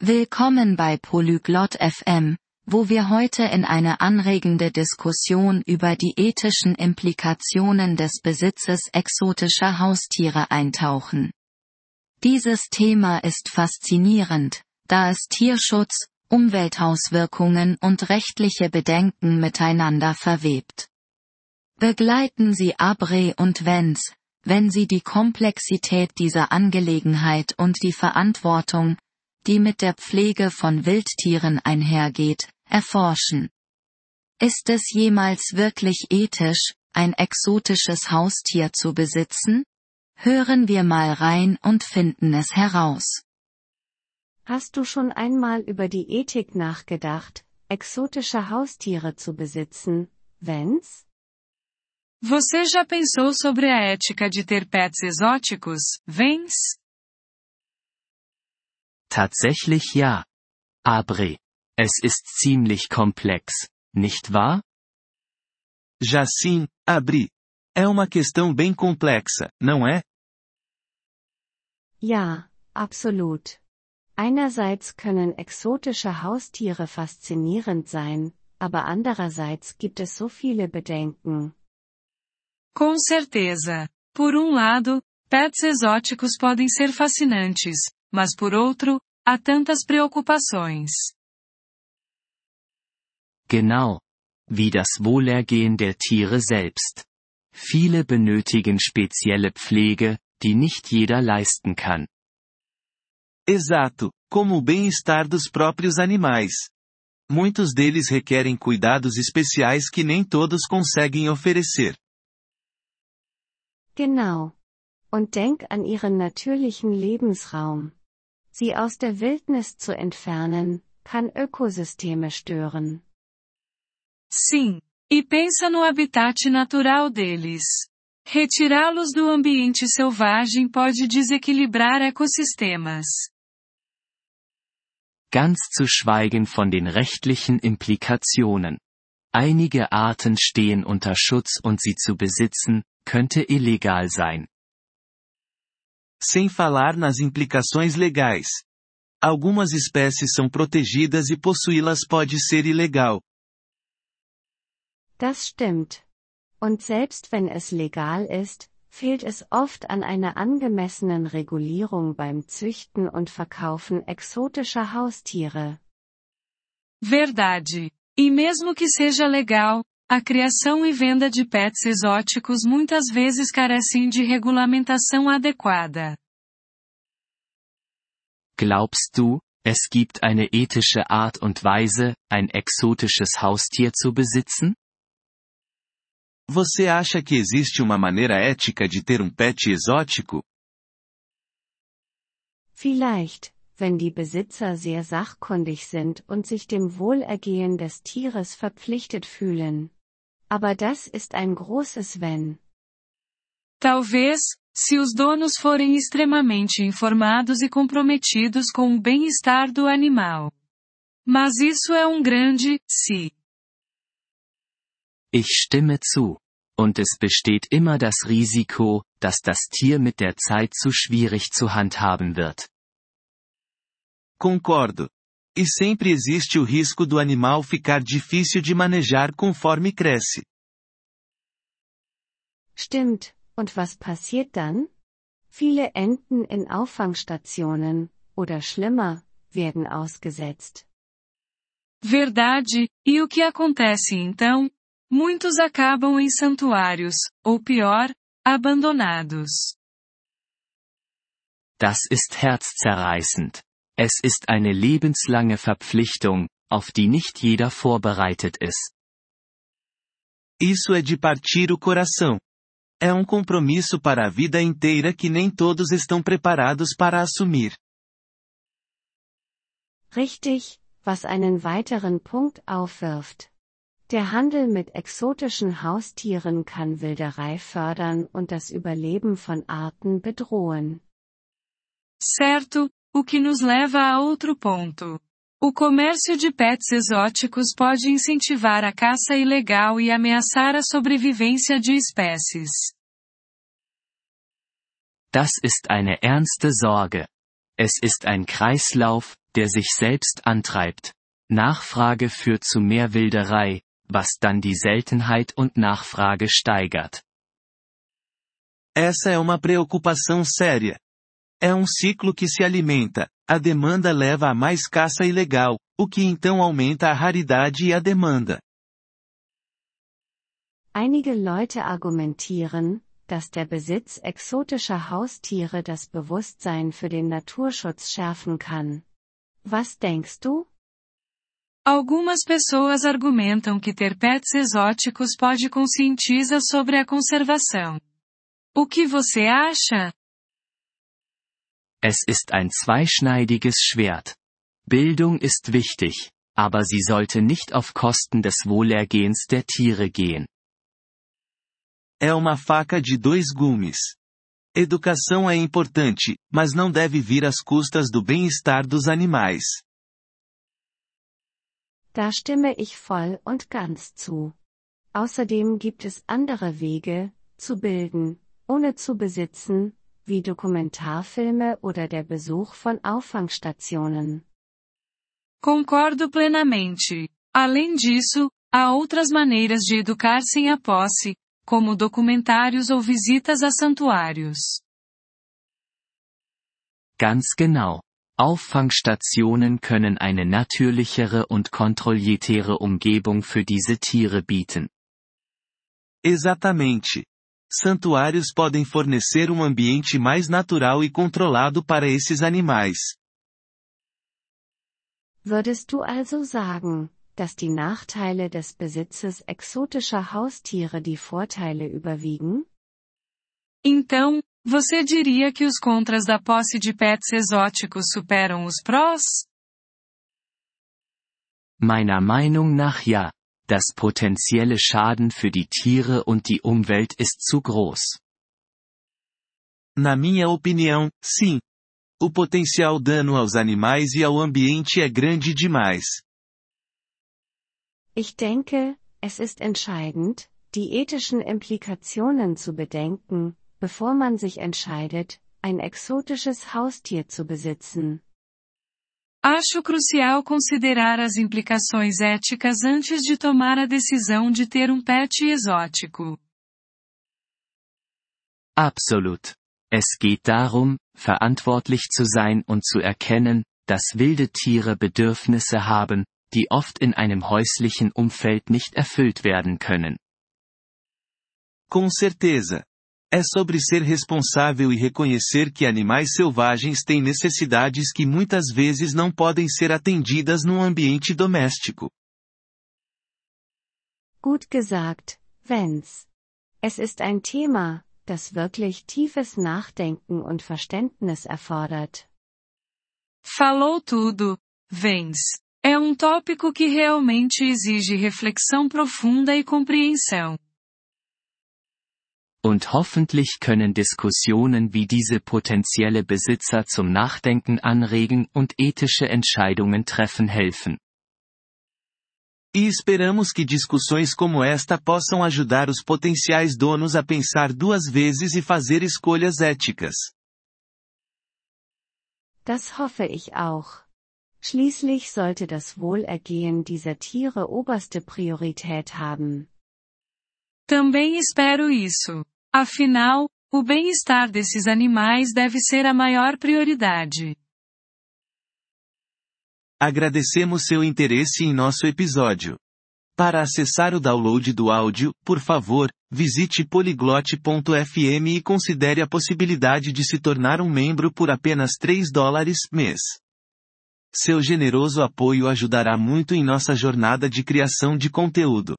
Willkommen bei Polyglot FM, wo wir heute in eine anregende Diskussion über die ethischen Implikationen des Besitzes exotischer Haustiere eintauchen. Dieses Thema ist faszinierend, da es Tierschutz, Umweltauswirkungen und rechtliche Bedenken miteinander verwebt. Begleiten Sie Abre und Wenz, wenn Sie die Komplexität dieser Angelegenheit und die Verantwortung, die mit der Pflege von Wildtieren einhergeht, erforschen. Ist es jemals wirklich ethisch, ein exotisches Haustier zu besitzen? Hören wir mal rein und finden es heraus. Hast du schon einmal über die Ethik nachgedacht, exotische Haustiere zu besitzen, Vance? Você já pensou sobre a ética de ter pets exóticos, Vance? Tatsächlich ja. Abre. Es ist ziemlich komplex, nicht wahr? Já sim, Abri. É uma questão bem complexa, não é? Ja, absolut. Einerseits können exotische Haustiere faszinierend sein, aber andererseits gibt es so viele Bedenken. Com certeza. Por um lado, pets exóticos podem ser fascinantes, mas por outro, há tantas preocupações. Genau. Wie das Wohlergehen der Tiere selbst. Viele benötigen spezielle Pflege, die nicht jeder leisten kann. Exato, como o bem-estar dos próprios animais. Muitos deles requerem cuidados especiais que nem todos conseguem oferecer. Genau. Und denk an ihren natürlichen Lebensraum. Sie aus der Wildnis zu entfernen, kann Ökosysteme stören. Sim. E pensa no habitat natural deles. Retirá-los do ambiente selvagem pode desequilibrar ecossistemas. Ganz zu schweigen von den rechtlichen Implikationen. Einige Arten stehen unter Schutz und sie zu besitzen, könnte illegal sein. Sem falar nas implicações legais. Algumas espécies são protegidas e possuí-las pode ser ilegal. Das stimmt. Und selbst wenn es legal ist, fehlt es oft an einer angemessenen Regulierung beim Züchten und Verkaufen exotischer Haustiere. Verdade. E mesmo que seja legal, a criação e venda de pets exóticos muitas vezes carecem de regulamentação adequada. Glaubst du, es gibt eine ethische Art und Weise, ein exotisches Haustier zu besitzen? Você acha que existe uma maneira ética de ter um pet exótico? Vielleicht, wenn die Besitzer sehr sachkundig sind und sich dem Wohlergehen des Tieres verpflichtet fühlen. Aber das ist ein großes Wenn. Talvez, se os donos forem extremamente informados e comprometidos com o bem-estar do animal. Mas isso é um grande se. Ich stimme zu. Und es besteht immer das Risiko, dass das Tier mit der Zeit zu schwierig zu handhaben wird. Concordo. E sempre existe o risco do animal ficar difícil de manejar conforme cresce. Stimmt, und was passiert dann? Viele enden in Auffangstationen, oder schlimmer, werden ausgesetzt. Verdade, e o que acontece então? Muitos acabam em santuários, ou pior, abandonados. Das ist herzzerreißend. Es ist eine lebenslange Verpflichtung, auf die nicht jeder vorbereitet ist. Isso é de partir o coração. É um compromisso para a vida inteira que nem todos estão preparados para assumir. Richtig, was einen weiteren Punkt aufwirft. Der Handel mit exotischen Haustieren kann Wilderei fördern und das Überleben von Arten bedrohen. Certo, o que nos leva a outro ponto. O comércio de pets exóticos pode incentivar a caça ilegal e ameaçar a sobrevivência de espécies. Das ist eine ernste Sorge. Es ist ein Kreislauf, der sich selbst antreibt. Nachfrage führt zu mehr Wilderei, was dann die Seltenheit und Nachfrage steigert. Essa é uma preocupação séria. É um ciclo que se alimenta, a demanda leva a mais caça ilegal, o que então aumenta a raridade e a demanda. Einige Leute argumentieren, dass der Besitz exotischer Haustiere das Bewusstsein für den Naturschutz schärfen kann. Was denkst du? Algumas pessoas argumentam que ter pets exóticos pode conscientizar sobre a conservação. O que você acha? Es ist ein zweischneidiges Schwert. Bildung ist wichtig, aber sie sollte nicht auf Kosten des Wohlergehens der Tiere gehen. É uma faca de dois gumes. Educação é importante, mas não deve vir às custas do bem-estar dos animais. Da stimme ich voll und ganz zu. Außerdem gibt es andere Wege, zu bilden, ohne zu besitzen, wie Dokumentarfilme oder der Besuch von Auffangstationen. Concordo plenamente. Além disso, há outras maneiras de educar sem a posse, como documentários ou visitas a santuários. Ganz genau. Auffangstationen können eine natürlichere und kontrolliertere Umgebung für diese Tiere bieten. Exatamente. Santuários podem fornecer um ambiente mais natural e controlado para esses animais. Würdest du also sagen, dass die Nachteile des Besitzes exotischer Haustiere die Vorteile überwiegen? Então, você diria que os contras da posse de pets exóticos superam os prós? Meiner Meinung nach ja. Das potenzielle Schaden für die Tiere und die Umwelt ist zu groß. Na minha opinião, sim. O potencial dano aos animais e ao ambiente é grande demais. Ich denke, es ist entscheidend, die ethischen Implikationen zu bedenken, bevor man sich entscheidet, ein exotisches Haustier zu besitzen. Acho crucial considerar as implicações éticas antes de tomar a decisão de ter um pet exótico. Absolut. Es geht darum, verantwortlich zu sein und zu erkennen, dass wilde Tiere Bedürfnisse haben, die oft in einem häuslichen Umfeld nicht erfüllt werden können. Com certeza. É sobre ser responsável e reconhecer que animais selvagens têm necessidades que muitas vezes não podem ser atendidas num ambiente doméstico. Gut gesagt, Vance. Es ist ein Thema, das wirklich tiefes Nachdenken und Verständnis erfordert. Falou tudo, Vance. É um tópico que realmente exige reflexão profunda e compreensão. Und hoffentlich können Diskussionen wie diese potenzielle Besitzer zum Nachdenken anregen und ethische Entscheidungen treffen helfen. E esperamos que discussões como esta possam ajudar os potenciais donos a pensar duas vezes e fazer escolhas éticas. Das hoffe ich auch. Schließlich sollte das Wohlergehen dieser Tiere oberste Priorität haben. Também espero isso. Afinal, o bem-estar desses animais deve ser a maior prioridade. Agradecemos seu interesse em nosso episódio. Para acessar o download do áudio, por favor, visite poliglote.fm e considere a possibilidade de se tornar um membro por apenas 3 dólares mês. Seu generoso apoio ajudará muito em nossa jornada de criação de conteúdo.